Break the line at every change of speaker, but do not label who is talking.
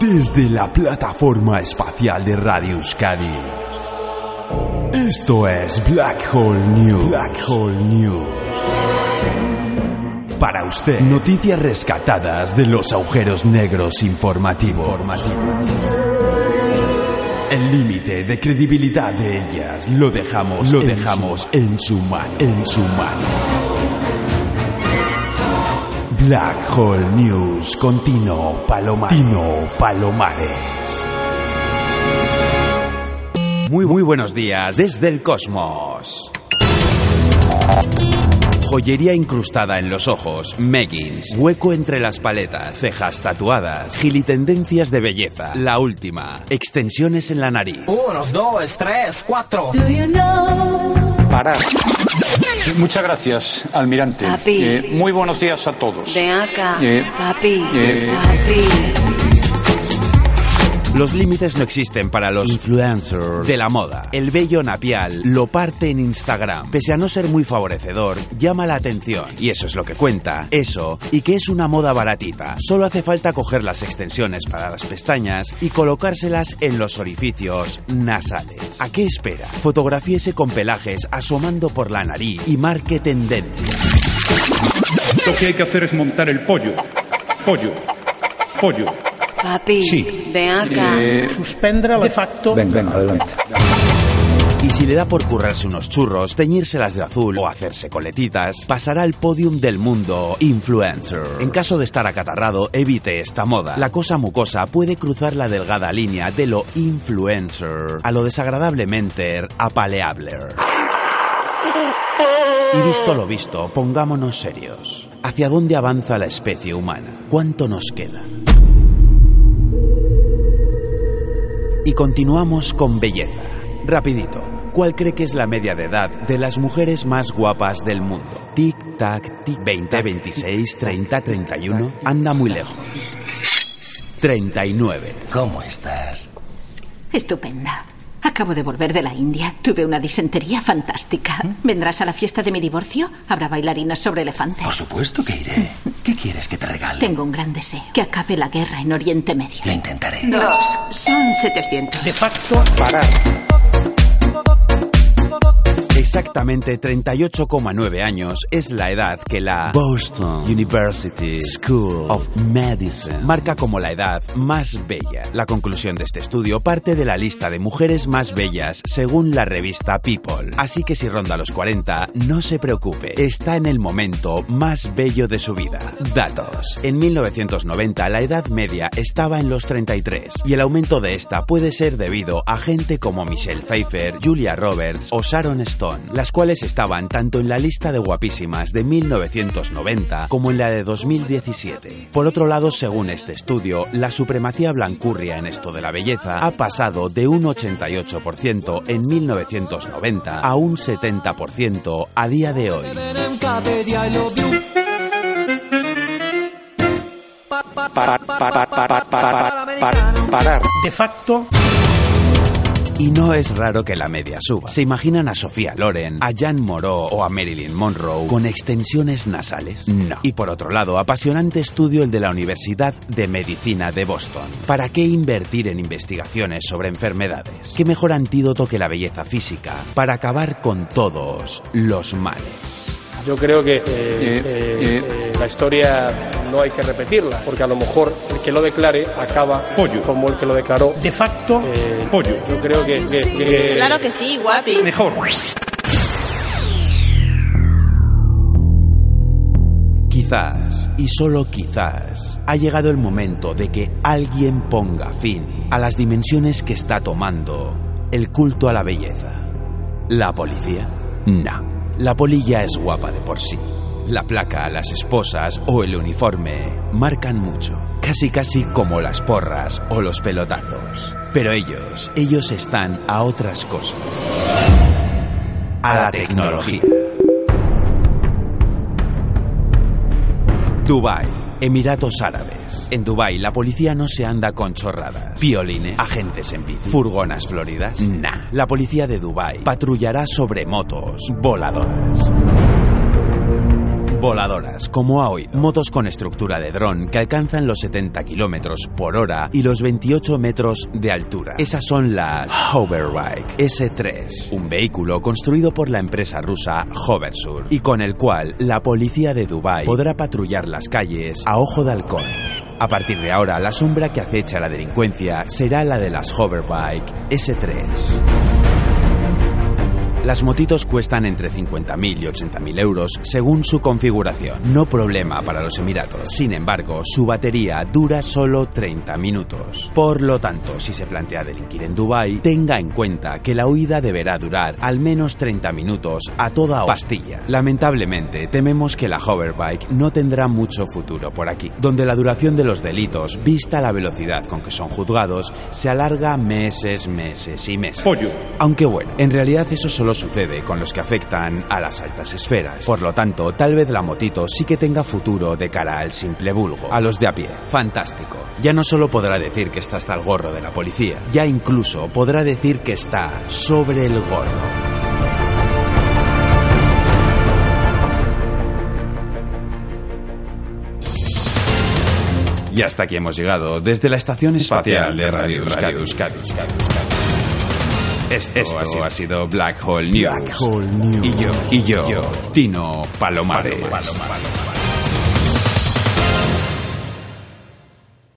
Desde la plataforma espacial de Radio Euskadi. Esto es Black Hole News. Black Hole News. Para usted, noticias rescatadas de los agujeros negros informativos. El límite de credibilidad de ellas lo dejamos, lo dejamos en su en su mano. Black Hole News con Tino Palomares. Tino Palomares.
Muy, muy buenos días desde el cosmos. Joyería incrustada en los ojos, meggings, hueco entre las paletas, cejas tatuadas, gilitendencias de belleza, la última, extensiones en la nariz.
Uno, dos, tres, cuatro.
Parar. Muchas gracias, almirante.
Papi.
Eh, muy buenos días a todos.
Ven acá,
Eh,
papi,
eh,
papi.
Los límites no existen para los influencers de la moda. El vello napial lo parte en Instagram. Pese a no ser muy favorecedor, llama la atención. Y eso es lo que cuenta. Eso, y que es una moda baratita. Solo hace falta coger las extensiones para las pestañas y colocárselas en los orificios nasales. ¿A qué espera? Fotografíese con pelajes asomando por la nariz y marque tendencia.
Lo que hay que hacer es montar el pollo. Pollo. Pollo.
Papi,
Sí.
ven acá.
Eh,
suspendre de facto
ven, ven, adelante.
Y si le da por currarse unos churros, teñírselas de azul o hacerse coletitas, pasará al podium del mundo influencer. En caso de estar acatarrado, evite esta moda. La cosa mucosa puede cruzar la delgada línea de lo influencer a lo desagradablemente apaleable. Y visto lo visto, pongámonos serios. ¿Hacia dónde avanza la especie humana? ¿Cuánto nos queda? Y continuamos con belleza. Rapidito. ¿Cuál cree que es la media de edad de las mujeres más guapas del mundo? Tic, tac, tic. 20, 26, 30, 31. Anda muy lejos. 39.
¿Cómo estás?
Estupenda. Acabo de volver de la India. Tuve una disentería fantástica. ¿Vendrás a la fiesta de mi divorcio? Habrá bailarinas sobre elefantes.
Por supuesto que iré. ¿Qué quieres que te regale?
Tengo un gran deseo. Que acabe la guerra en Oriente Medio.
Lo intentaré.
Dos. Son 700.
de facto
Parar.
Exactamente 38,9 años es la edad que la Boston University School of Medicine marca como la edad más bella. La conclusión de este estudio parte de la lista de mujeres más bellas según la revista People. Así que si ronda los 40, no se preocupe, está en el momento más bello de su vida. Datos. En 1990 la edad media estaba en los 33 y el aumento de esta puede ser debido a gente como Michelle Pfeiffer, Julia Roberts o Sharon Stone, las cuales estaban tanto en la lista de guapísimas de 1990 como en la de 2017. Por otro lado, según este estudio, la supremacía blancurria en esto de la belleza ha pasado de un 88% en 1990 a un 70% a día de hoy.
De facto
Y no es raro que la media suba. ¿Se imaginan a Sofía Loren, a Jan Moreau o a Marilyn Monroe con extensiones nasales? No. Y por otro lado, apasionante estudio el de la Universidad de Medicina de Boston. ¿Para qué invertir en investigaciones sobre enfermedades? ¿Qué mejor antídoto que la belleza física para acabar con todos los males?
Yo creo que eh,
Eh,
eh,
eh.
eh, la historia no hay que repetirla, porque a lo mejor el que lo declare acaba
Pollo.
como el que lo declaró.
de facto
Eh,
Pollo.
Yo creo que, que- que-
Claro que sí, guapi.
Mejor.
Quizás, y solo quizás, ha llegado el momento de que alguien ponga fin a las dimensiones que está tomando el culto a la belleza. ¿La policía? No. La polilla es guapa de por sí. La placa, las esposas o el uniforme marcan mucho, casi casi como las porras o los pelotazos. Pero ellos, ellos están a otras cosas. A la tecnología. Dubai, Emiratos Árabes. En Dubai la policía no se anda con chorradas. Violines, agentes en bici, furgonas floridas. Nah. La policía de Dubai patrullará sobre motos voladoras. Voladoras, como ha oído. Motos con estructura de dron que alcanzan los 70 kilómetros por hora y los 28 metros de altura. Esas son las Hoverbike S3, un vehículo construido por la empresa rusa Hoversur y con el cual la policía de Dubai podrá patrullar las calles a ojo de halcón. A partir de ahora, la sombra que acecha la delincuencia será la de las Hoverbike S3. Las motitos cuestan entre 50.000 y 80.000 euros según su configuración. No problema para los Emiratos. Sin embargo, su batería dura solo 30 minutos. Por lo tanto, si se plantea delinquir en Dubai, tenga en cuenta que la huida deberá durar al menos 30 minutos a toda pastilla. Lamentablemente, tememos que la hoverbike no tendrá mucho futuro por aquí, donde la duración de los delitos, vista la velocidad con que son juzgados, se alarga meses, meses y meses.
Pollo.
Aunque bueno, en realidad eso solo sucede con los que afectan a las altas esferas. Por lo tanto, tal vez la motito sí que tenga futuro de cara al simple vulgo, a los de a pie. Fantástico. Ya no solo podrá decir que está hasta el gorro de la policía, ya incluso podrá decir que está sobre el gorro. Y hasta aquí hemos llegado, desde la Estación Espacial de Radio Euskadi. Esto, ha, sido, Black Hole News. Y yo, y yo, Tino Palomares.